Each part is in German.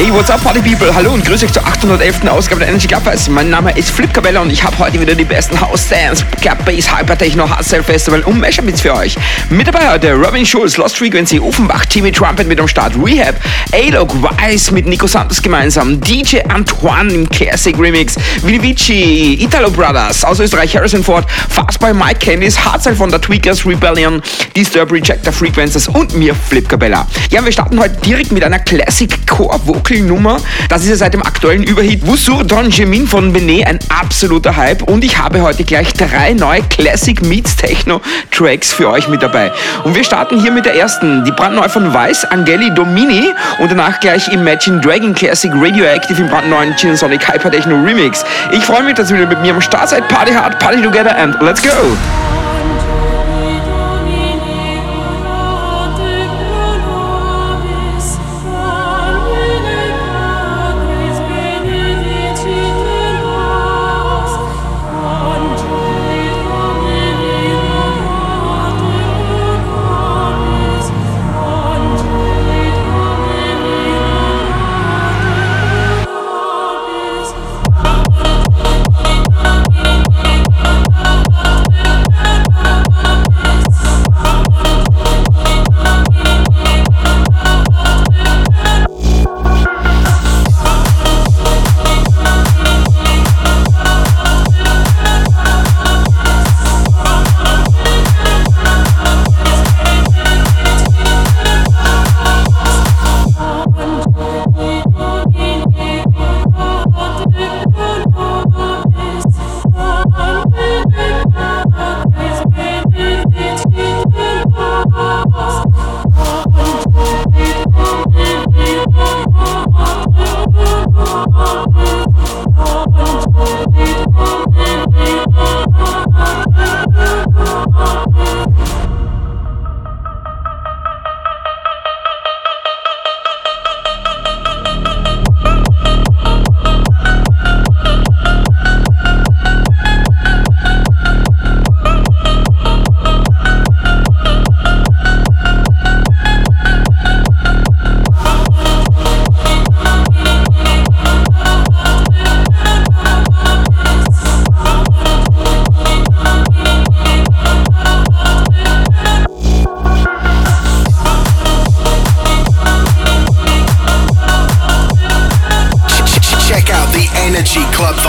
Hey, what's up, Party People? Hallo und grüße euch zur 811. Ausgabe der Energy Clubhouse. Mein Name ist Flip Cabella und ich habe heute wieder die besten House Dance, Club Bass, Hypertechno, Hardstyle Festival und Measurements für euch. Mit dabei heute Robin Schulz, Lost Frequency, Offenbach, Timmy Trumpet mit am Start, Rehab, A-Log, Wise mit Nico Santos gemeinsam, DJ Antoine im Classic Remix, Vinivici, Italo Brothers aus Österreich, Harrison Ford, Fastboy Mike Candice, Hardstyle von der Tweakers Rebellion, Disturb Rejector Frequencies und mir Flip Cabella. Ja, wir starten heute direkt mit einer Classic Core Vocal Nummer. Das ist ja seit dem aktuellen Überhit Wusur Don Jemin von Benet ein absoluter Hype und ich habe heute gleich drei neue Classic Meets Techno Tracks für euch mit dabei. Und wir starten hier mit der ersten, die brandneu von Weiß, Angeli Domini und danach gleich Imagine Dragon Classic Radioactive im brandneuen Gin Sonic Hyper Techno Remix. Ich freue mich, dass ihr wieder mit mir am Start seid. Party hard, party together and let's go!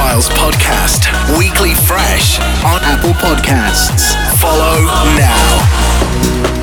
Styles podcast, weekly fresh on Apple Podcasts. Follow now.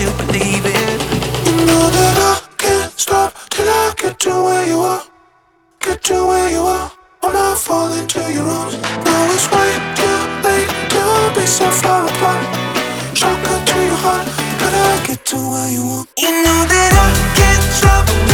you believe it. You know that I can't stop till I get to where you are. Get to where you are. When I fall into your arms. Now it's way too late to be so far apart. Shotgun to your heart. But I get to where you are. You know that I can't stop.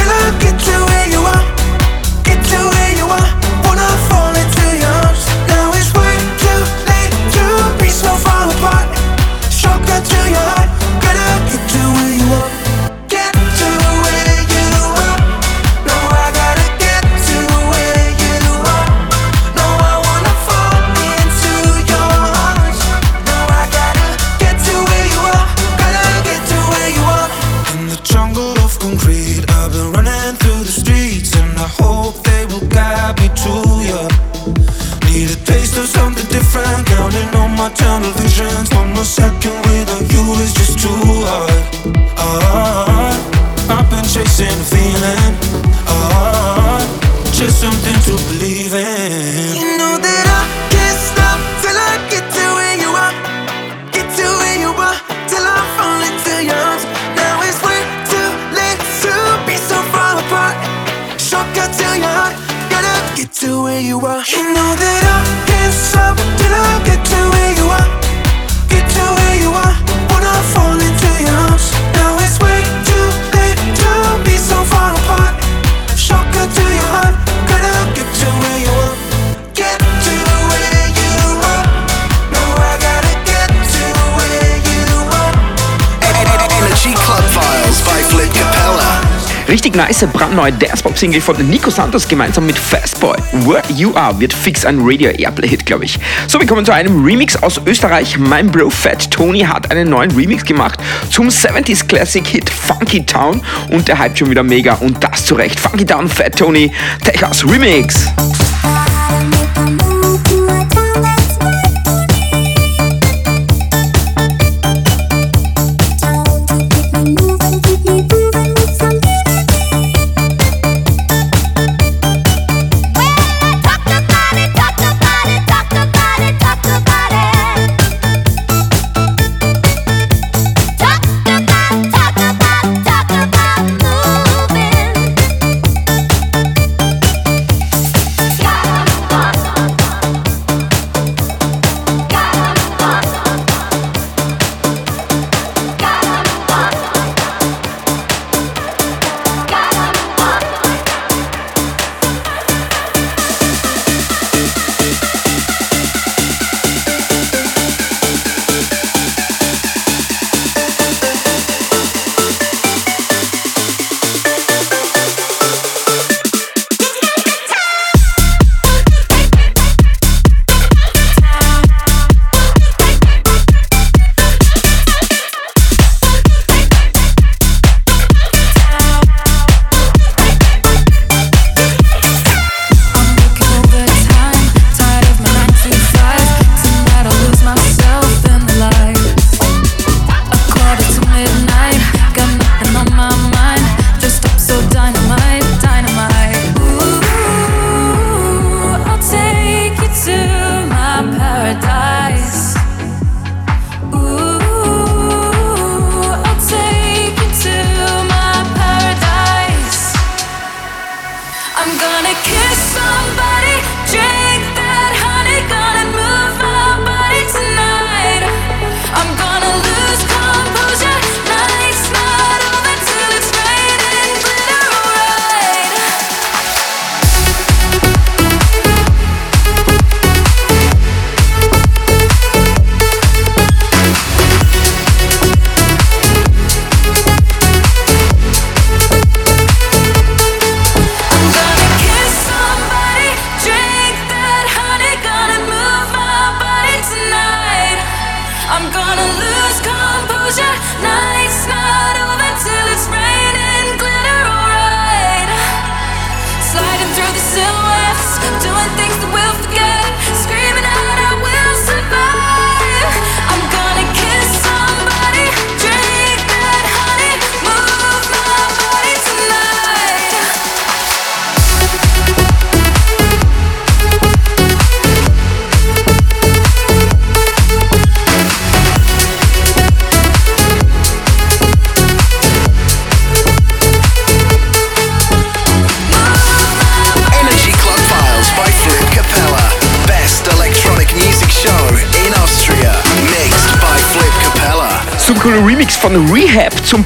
Richtig nice, brandneue Dance-Pop-Single von Nico Santos gemeinsam mit Fastboy. Where You Are wird fix ein Radio-Airplay-Hit, glaube ich. So, wir kommen zu einem Remix aus Österreich. Mein Bro Fat Tony hat einen neuen Remix gemacht zum 70s Classic-Hit Funky Town und der hype schon wieder mega und das zu Recht. Funky Town, Fat Tony, Texas Remix.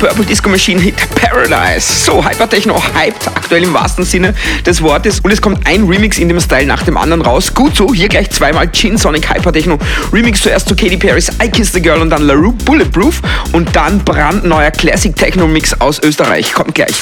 Purple Disco Machine Hit Paradise. So Hypertechno hyped, aktuell im wahrsten Sinne des Wortes. Und es kommt ein Remix in dem Style nach dem anderen raus. Gut so, hier gleich zweimal Gin Sonic Hypertechno. Remix zuerst zu Katy Perry's I Kiss the Girl und dann LaRue Bulletproof und dann brandneuer Classic Techno Mix aus Österreich. Kommt gleich.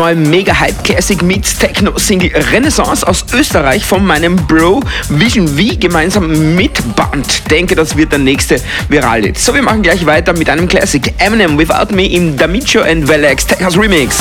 Die brandneue Mega Hype Classic Meets Techno Single Renaissance aus Österreich von meinem Bro Vision V gemeinsam mit Band. Denke, das wird der nächste Viral-Hit. So, wir machen gleich weiter mit einem Classic Eminem Without Me im Damicho and Velex Tech Remix.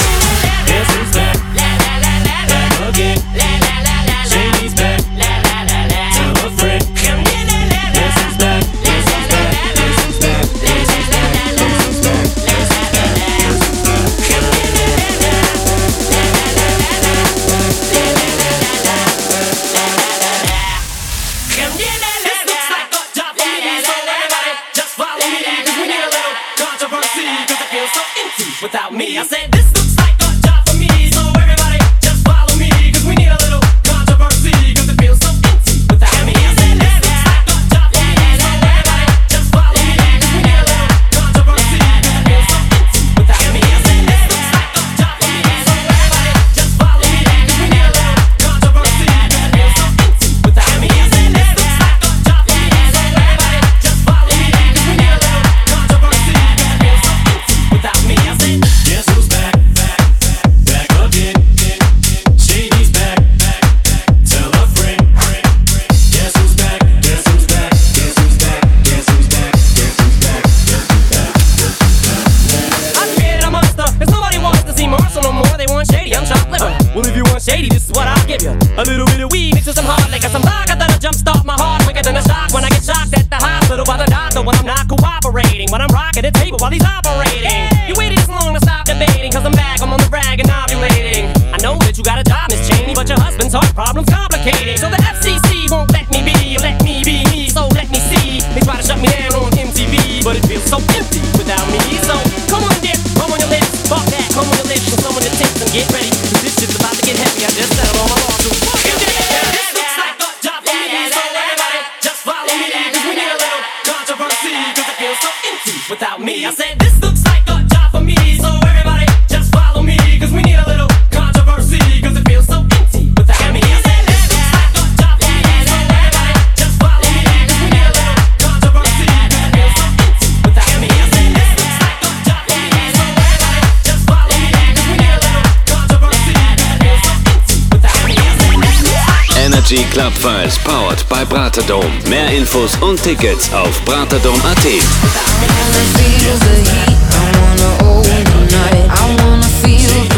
Braterdom. Mehr Infos und Tickets auf braterdom.at. I wanna feel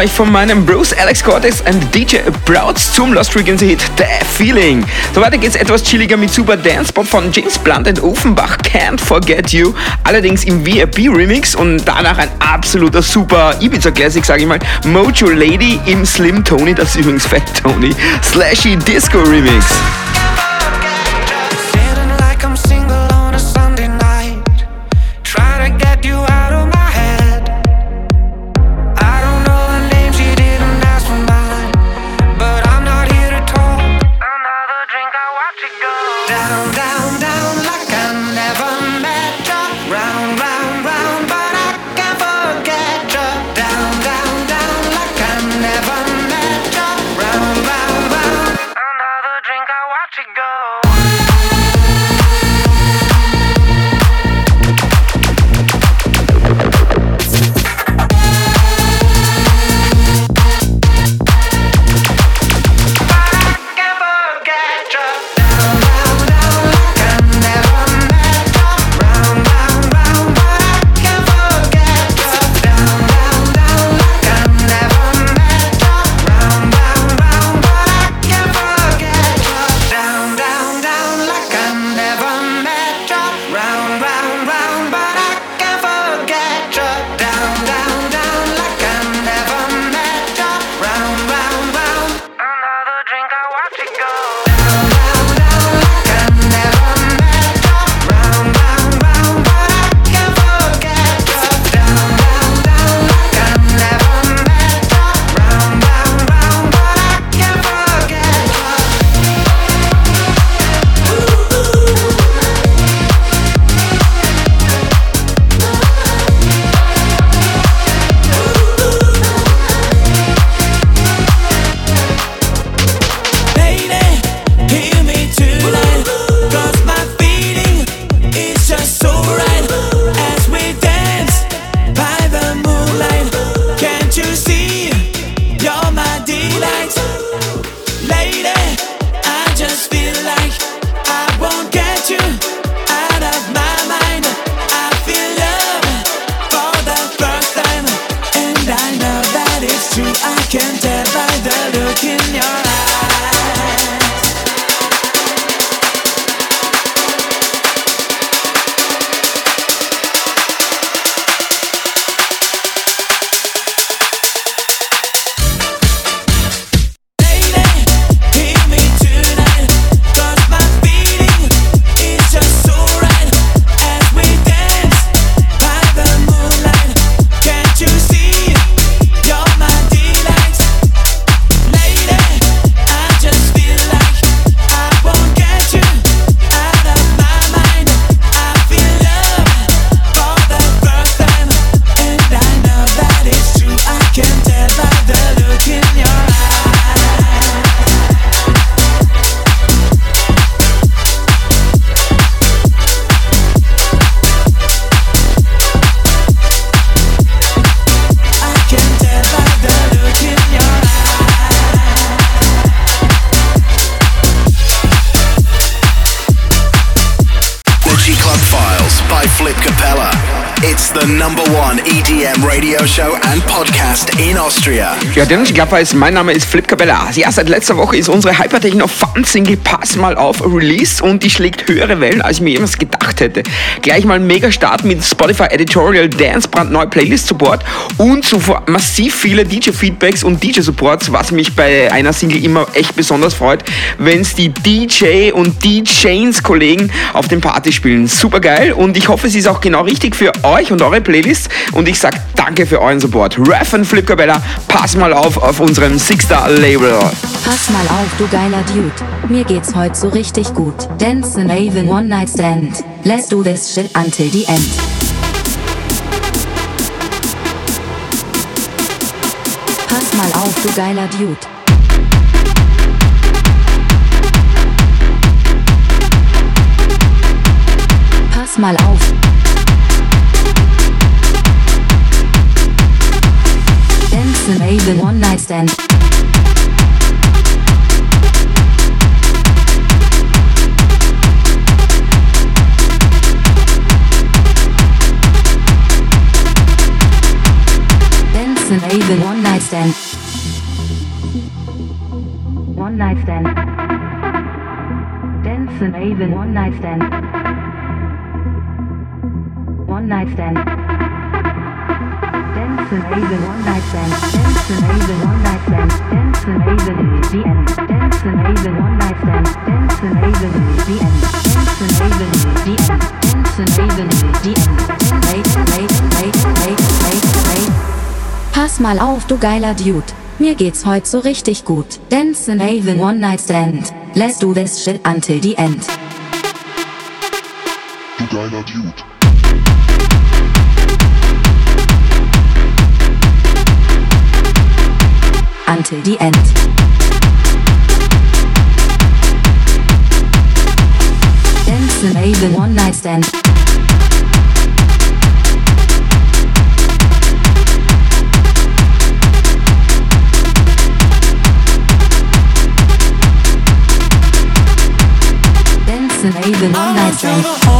Österreich von meinem Bruce Alex Cortex und DJ Browds zum Lost Frequency Hit The Feeling. So weiter geht's etwas chilliger mit Super Dance Pop von James Blunt und Offenbach Can't Forget You, allerdings im VIP Remix und danach ein absoluter super Ibiza Classic, sag ich mal, Mojo Lady im Slim Tony, das ist übrigens Fat Tony, Slashy Disco Remix. Ja, der ist, mein Name ist Flip Cabella. Ja, seit letzter Woche ist unsere Hypertechno Fun Single Pass mal auf Release und die schlägt höhere Wellen, als ich mir jemals gedacht hätte. Gleich mal mega Start mit Spotify Editorial Dance brandneu Playlist Support und zuvor massiv viele DJ Feedbacks und DJ Supports, was mich bei einer Single immer echt besonders freut, wenn es die DJ und DJs Kollegen auf den Party spielen. Super geil und ich hoffe, es ist auch genau richtig für euch und eure Playlists und ich sag danke für euren Support. Ref und Flip Cabella, pass mal auf auf unserem Six-Star Label. Pass mal auf, du geiler Dude. Mir geht's heute so richtig gut. Dance an Avon One Night Stand. Let's do this shit until the end. Pass mal auf, du geiler Dude. Dance an Avon One Night Stand. Dance an Avon One Night stand. One night stand. Dance and Avon one night stand. One night stand. Pass mal auf, du geiler Dude. Mir geht's heute so richtig gut. Dance and Avon One Night Stand. Let's do this shit until the end. Du geiler Dude. Until the end. Dance Avon One Night Stand. Dance Avon One Night Stand.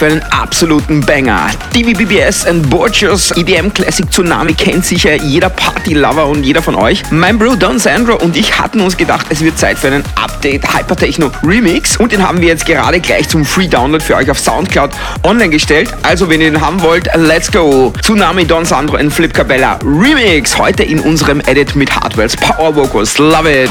auf einen absoluten Banger. DVBBS and Borgios EDM Classic Tsunami kennt sicher jeder Party-Lover und jeder von euch. Mein Bro Don Sandro und ich hatten uns gedacht, es wird Zeit für einen Update Hypertechno Remix und den haben wir jetzt gerade gleich zum Free Download für euch auf Soundcloud online gestellt. Also wenn ihr den haben wollt, let's go. Tsunami Don Sandro and Flip Cabella Remix heute in unserem Edit mit Hardwells Power Vocals. Love it.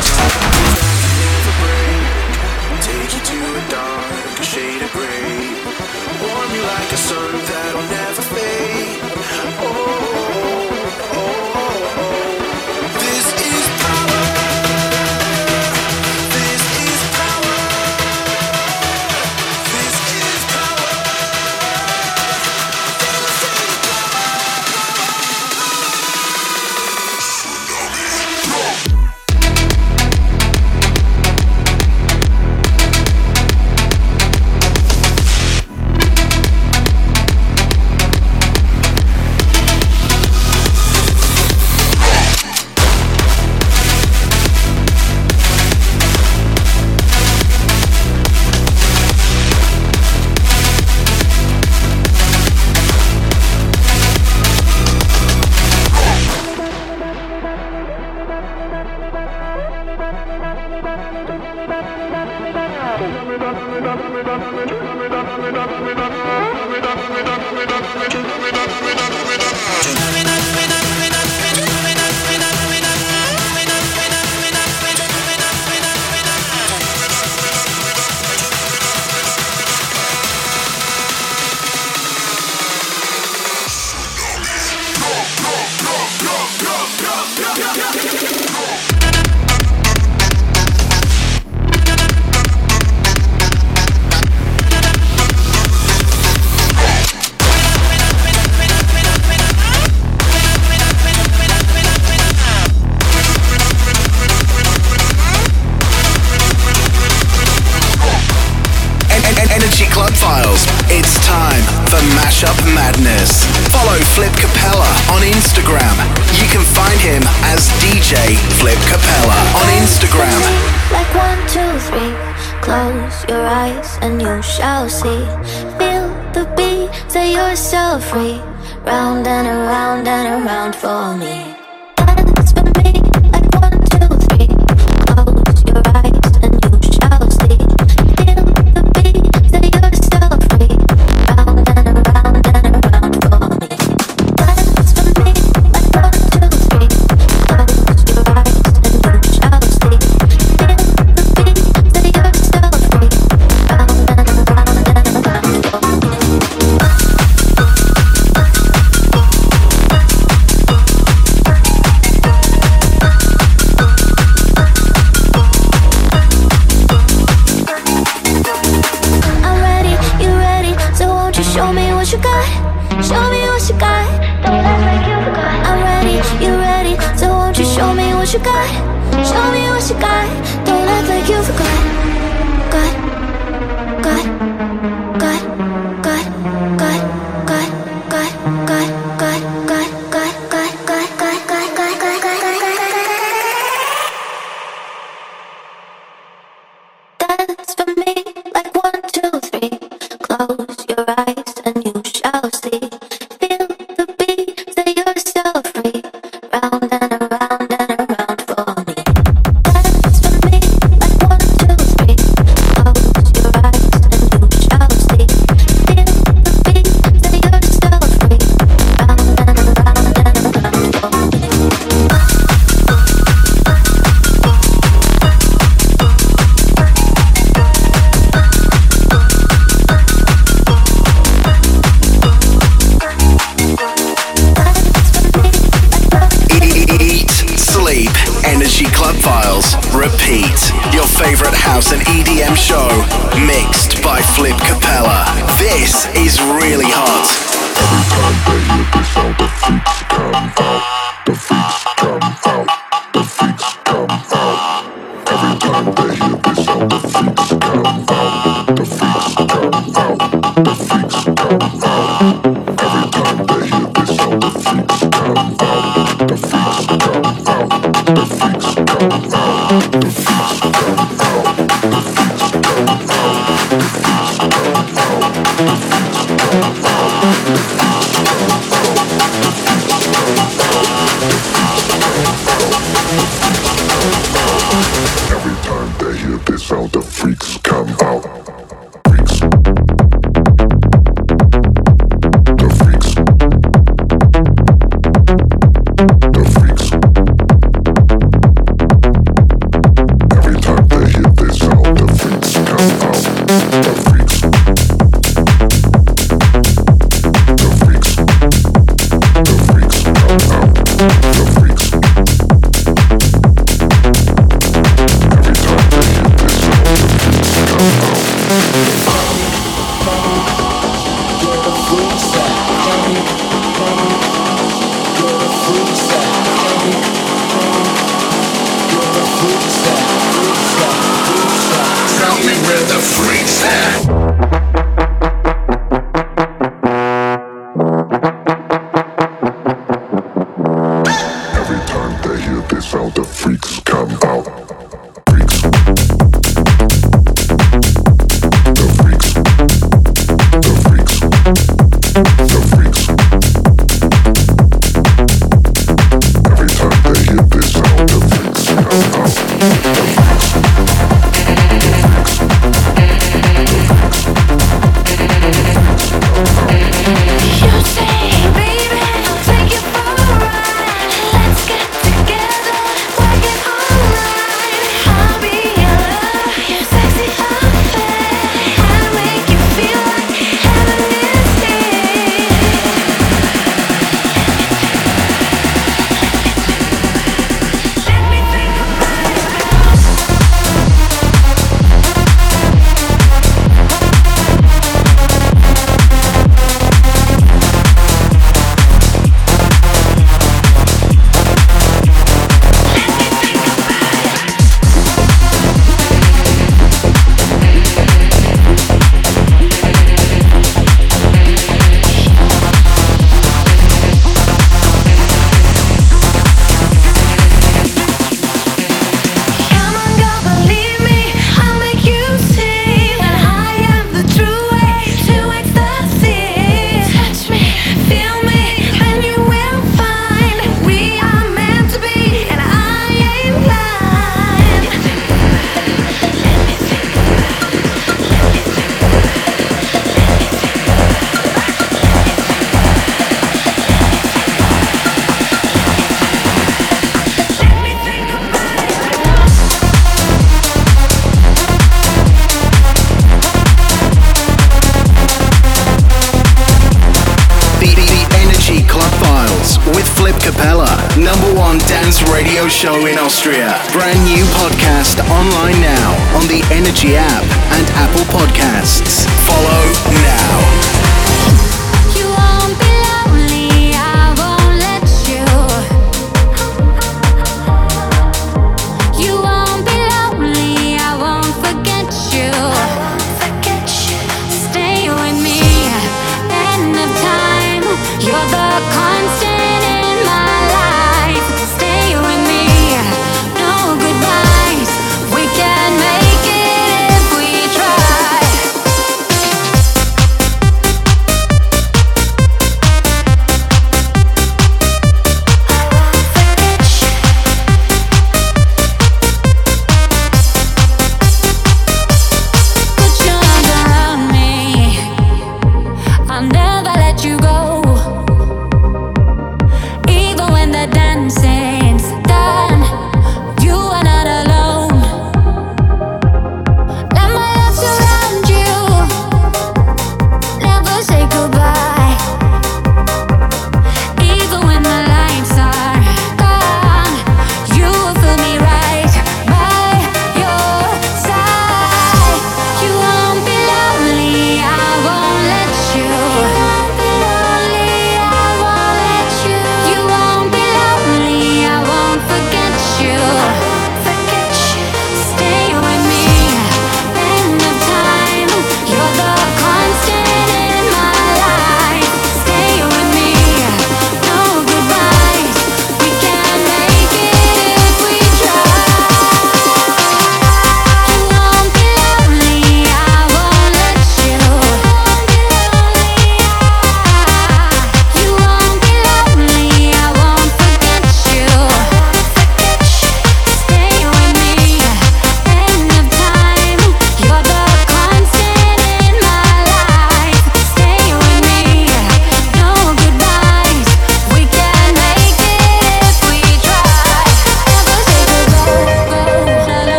Austria. Brand new podcast online now on the Energy app and Apple Podcasts.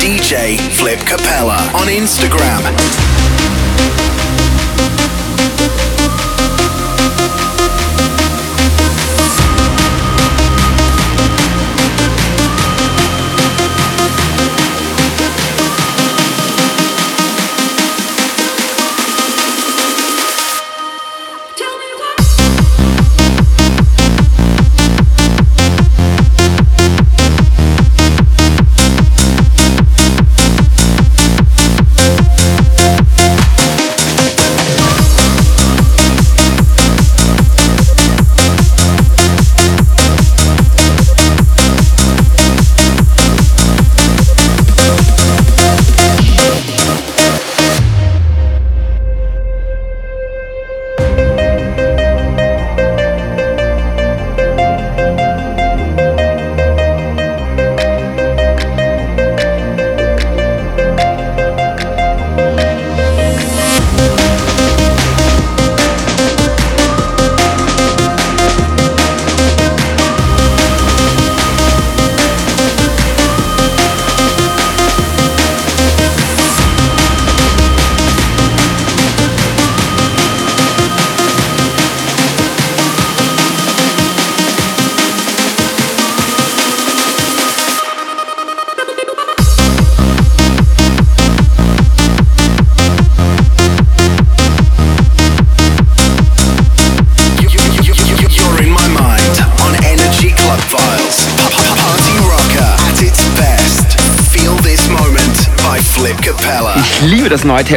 DJ Flip Capella on Instagram.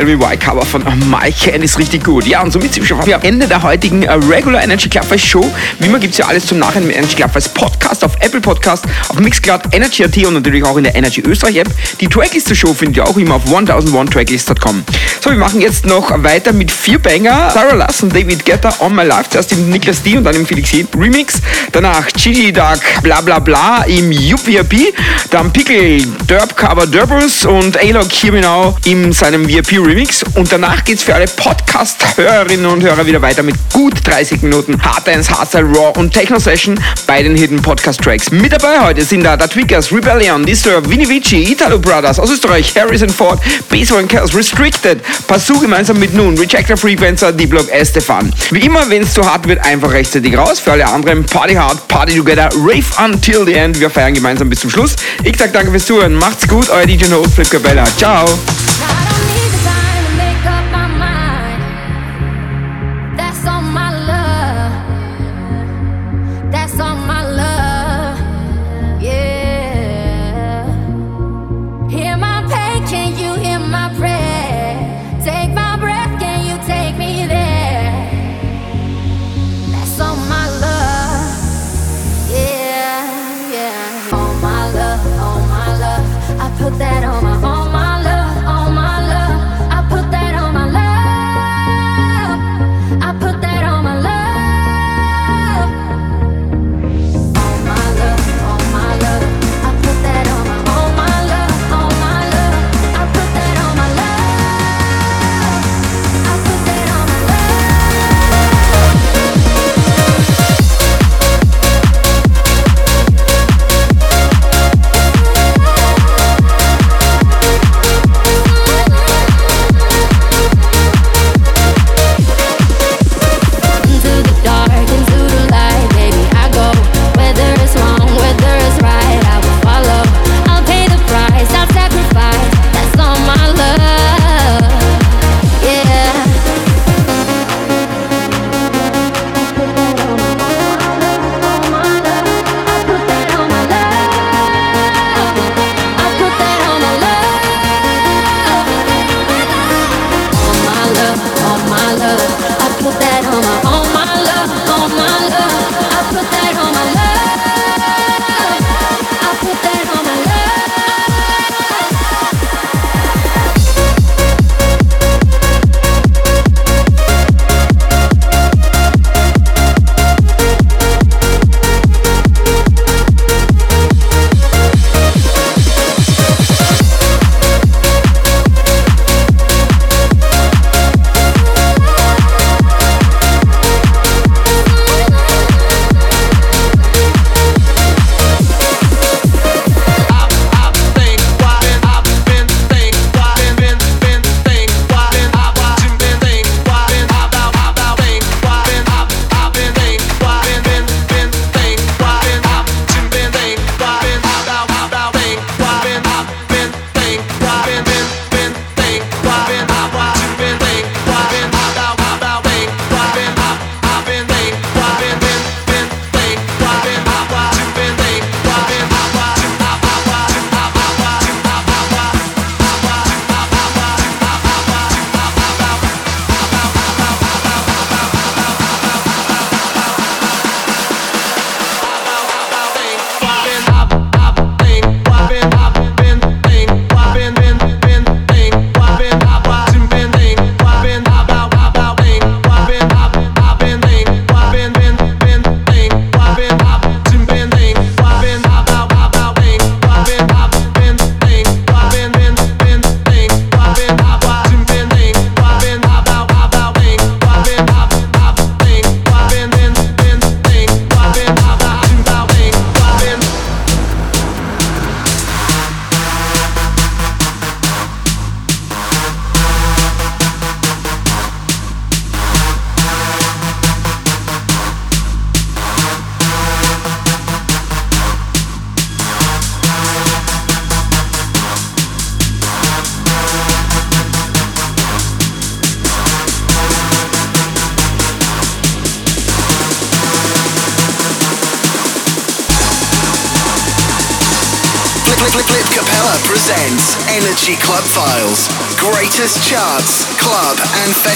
Me Why Cover von Mike Ken, ist richtig gut. Ja, und somit sind wir schon am Ende der heutigen äh, Regular Energy Clubfest Show. Wie immer gibt es ja alles zum Nachhinein im Energy Clubfest Podcast auf Apple Podcast, auf Mixcloud, Energy.at und natürlich auch in der Energy Österreich App. Die Tracklist zur Show findet ihr auch immer auf 1001tracklist.com. So, wir machen jetzt noch weiter mit vier Banger. Sarah Lass und David Guetta, On My Life, zuerst im Niklas D und dann im Felix Hed Remix. Danach Gigi Duck, bla bla bla im UPRP. Dann Pickle, Derb Cover Derbus und Here Me Now in seinem einem VIP-Remix und danach geht's für alle Podcast-Hörerinnen und Hörer wieder weiter mit gut 30 Minuten Hard Dance, Hardstyle, Raw und Techno-Session bei den Hidden Podcast-Tracks. Mit dabei heute sind da The Tweakers, Rebellion, Disturb, Vinny Vici, Italo Brothers aus Österreich, Harrison Ford, Base One Chaos, Restricted, Pasu gemeinsam mit Noon, Rejector Frequencer, D-Block, Estefan. Wie immer, wenn es zu hart wird, einfach rechtzeitig raus. Für alle anderen Party Hard, Party Together, Rave Until the End. Wir feiern gemeinsam bis zum Schluss. Ich sag danke fürs Zuhören. Macht's gut, euer DJ No Flip Cabella. Ciao.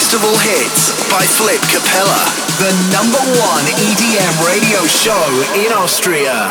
Festival hits by Flip Capella. The number one EDM radio show in Austria.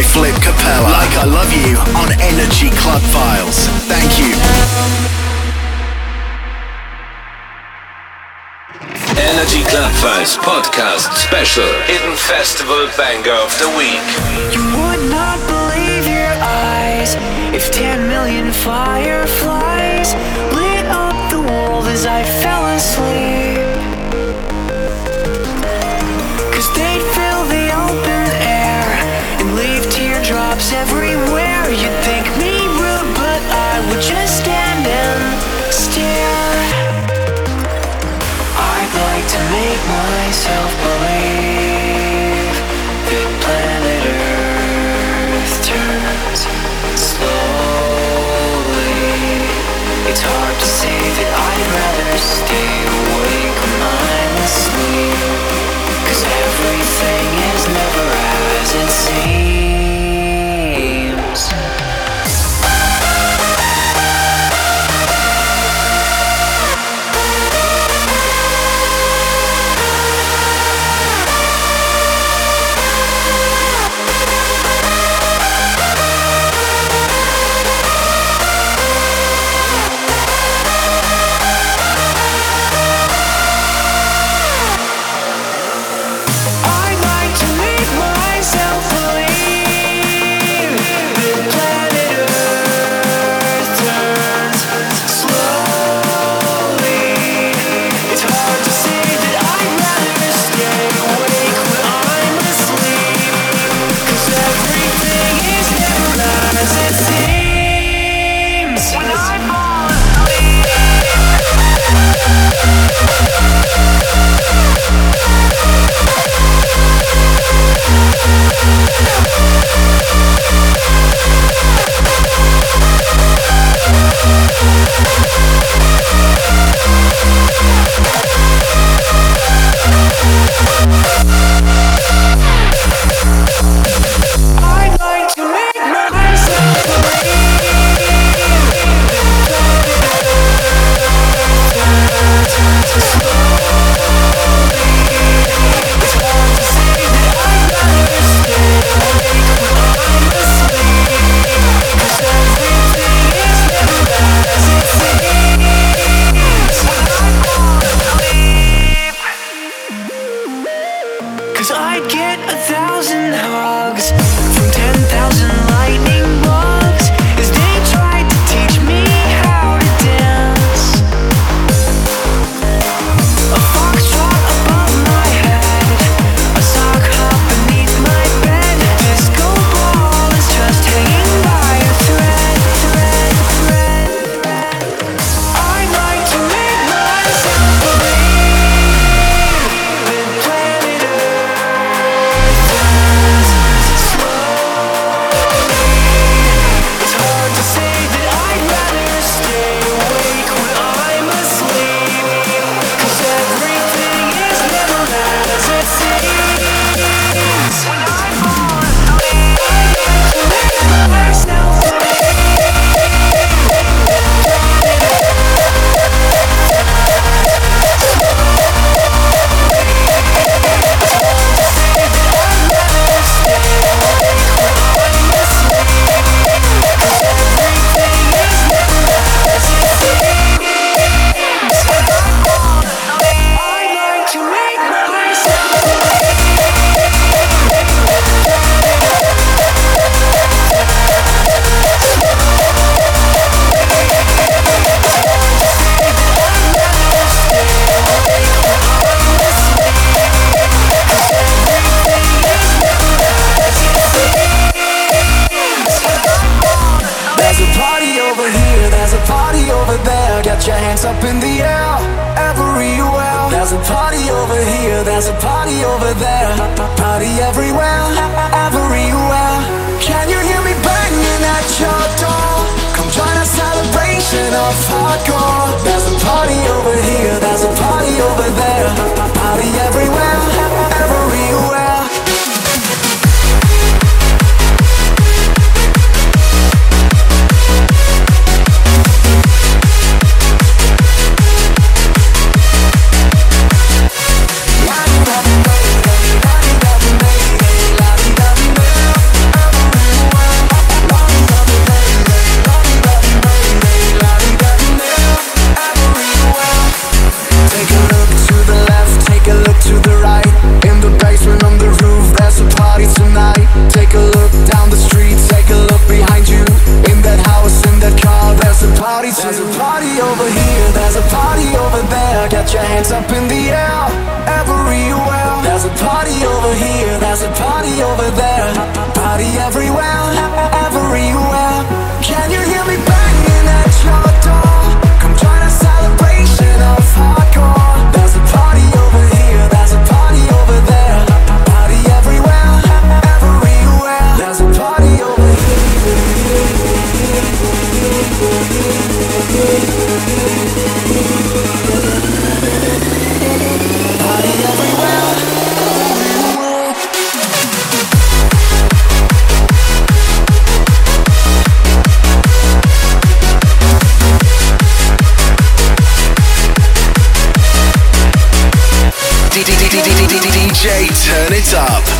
by Flip Capella. Like I Love You on Energy Club Files. Thank you. Energy Club Files podcast special Hidden Festival Banger of the Week. You would not believe your eyes if 10 million fireflies lit up the world as I fell asleep.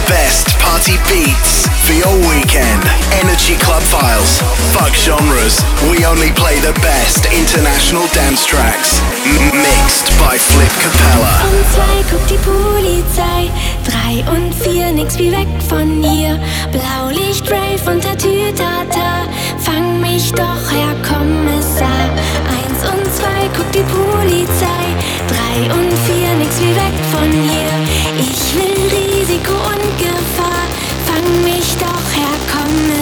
Best party beats for your weekend. Energy Club Files. Fuck genres. We only play the best international dance tracks. Mixed by Flip Capella. Und zwei guckt die Polizei. Drei und vier, nix wie weg von hier. Blaulicht, Rave und Tatütata. Fang mich doch, Herr Kommissar. Eins und zwei guckt die Polizei. Drei und vier, nix wie weg von hier. Ich will die Risiko und Gefahr. Fang mich doch her, komm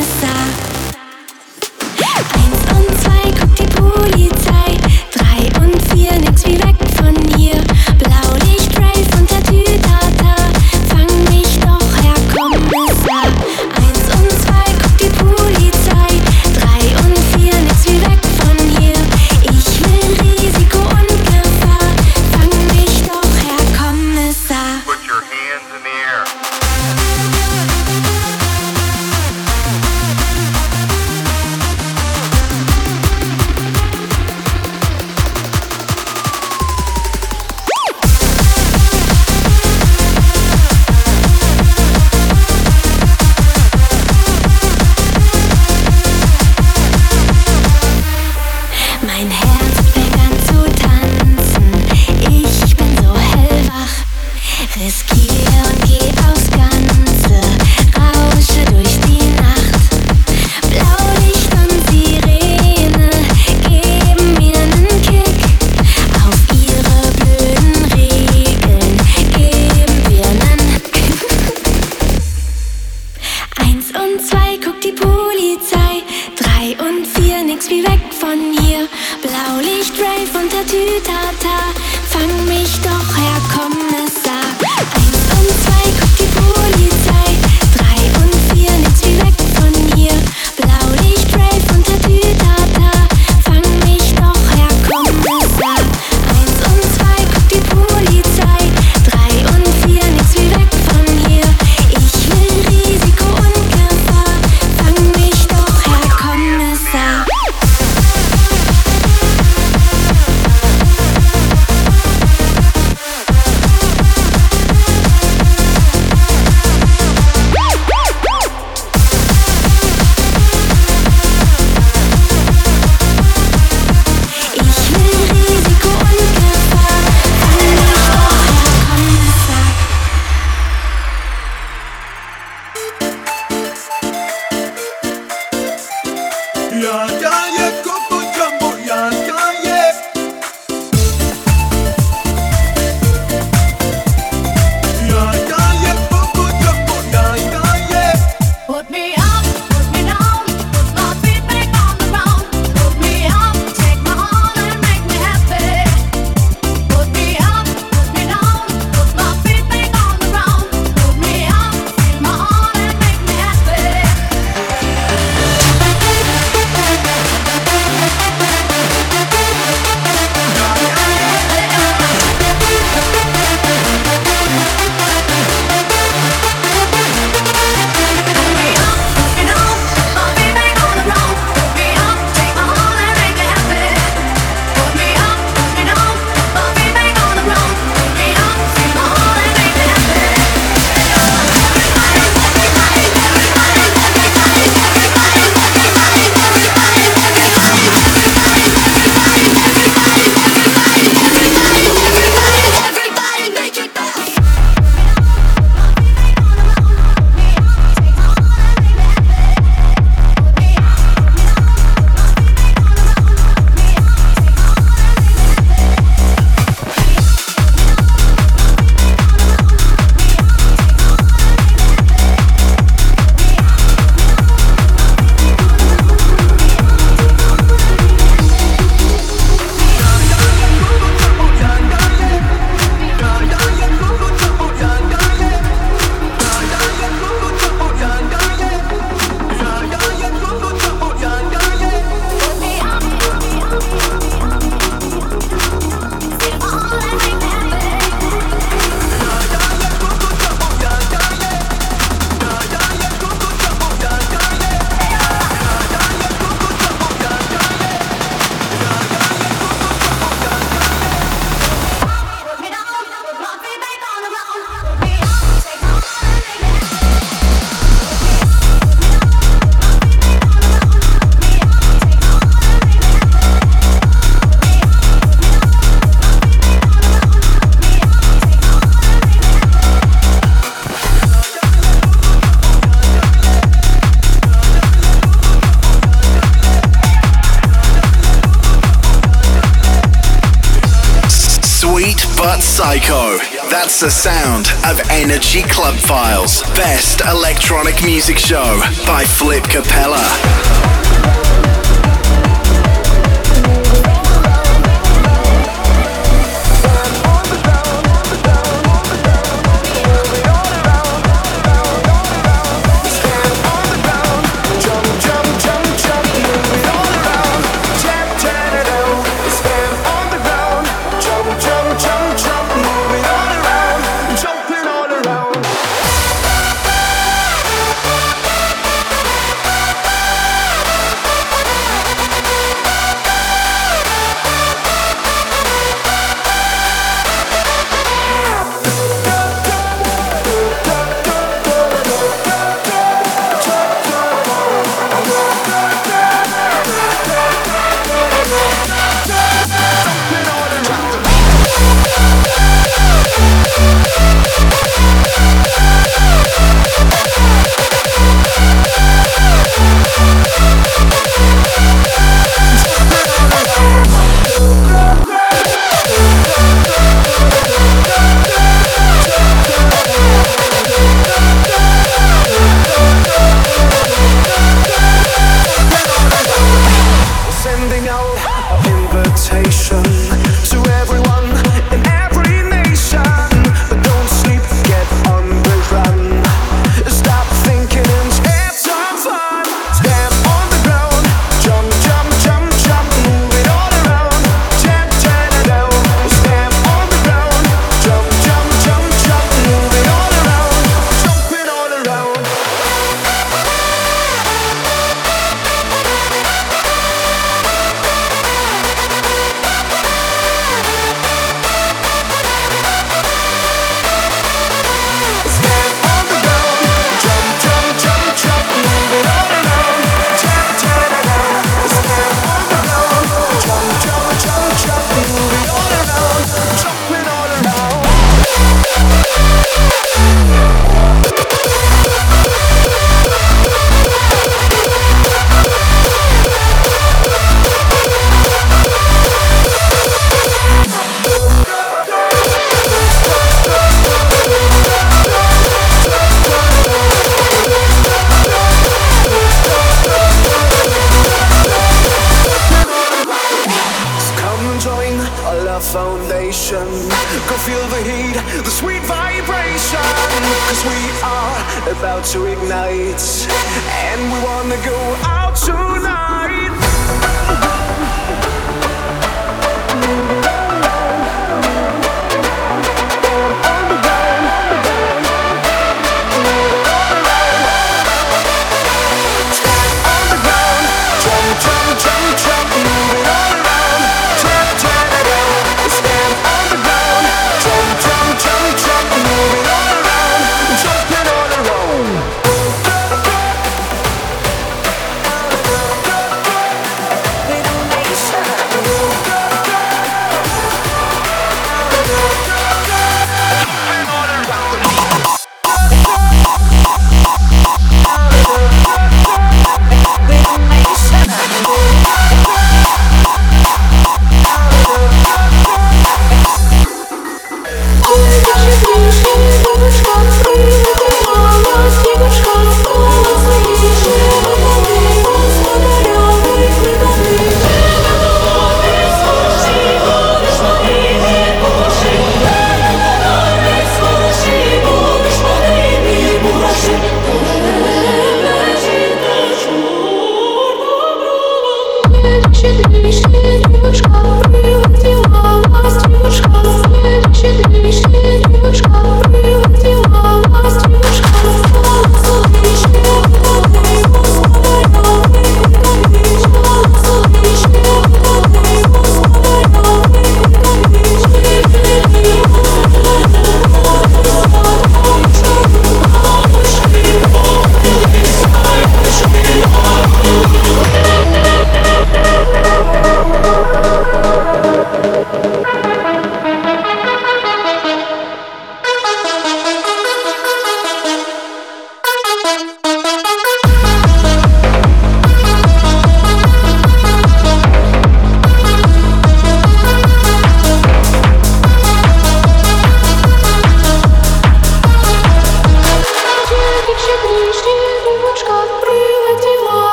That's the sound of Energy Club Files, best electronic music show by Flip Capella.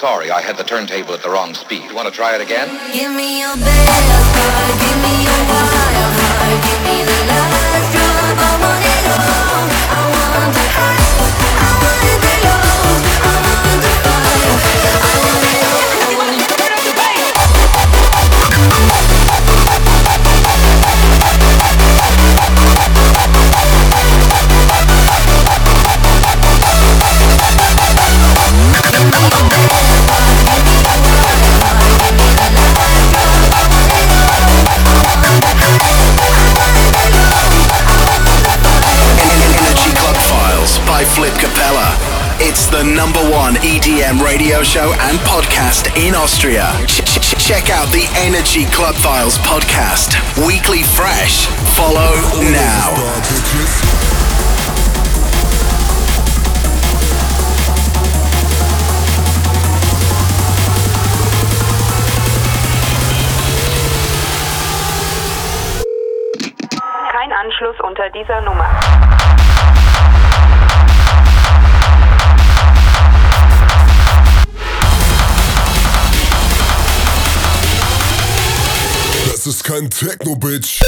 sorry. I had the turntable at the wrong speed. Want to try it again? Give me your best heart, give me your wild heart, give me the. by Flip Capella. It's the number one EDM radio show and podcast in Austria. Ch-ch-ch- check out the Energy Club Files podcast, weekly fresh. Follow now. Anschluss unter dieser Nummer. Techno, Bitch.